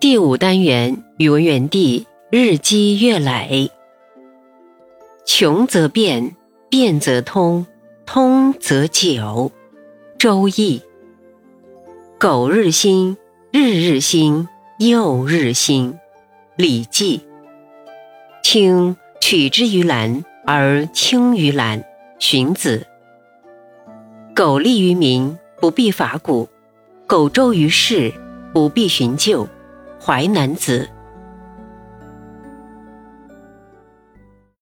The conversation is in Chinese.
第五单元语文园地日积月累。穷则变，变则通，通则久。周易。苟日新，日日新，又日新。礼记。青取之于蓝而青于蓝。荀子。苟利于民，不必法古；苟周于世，不必循旧。淮南子。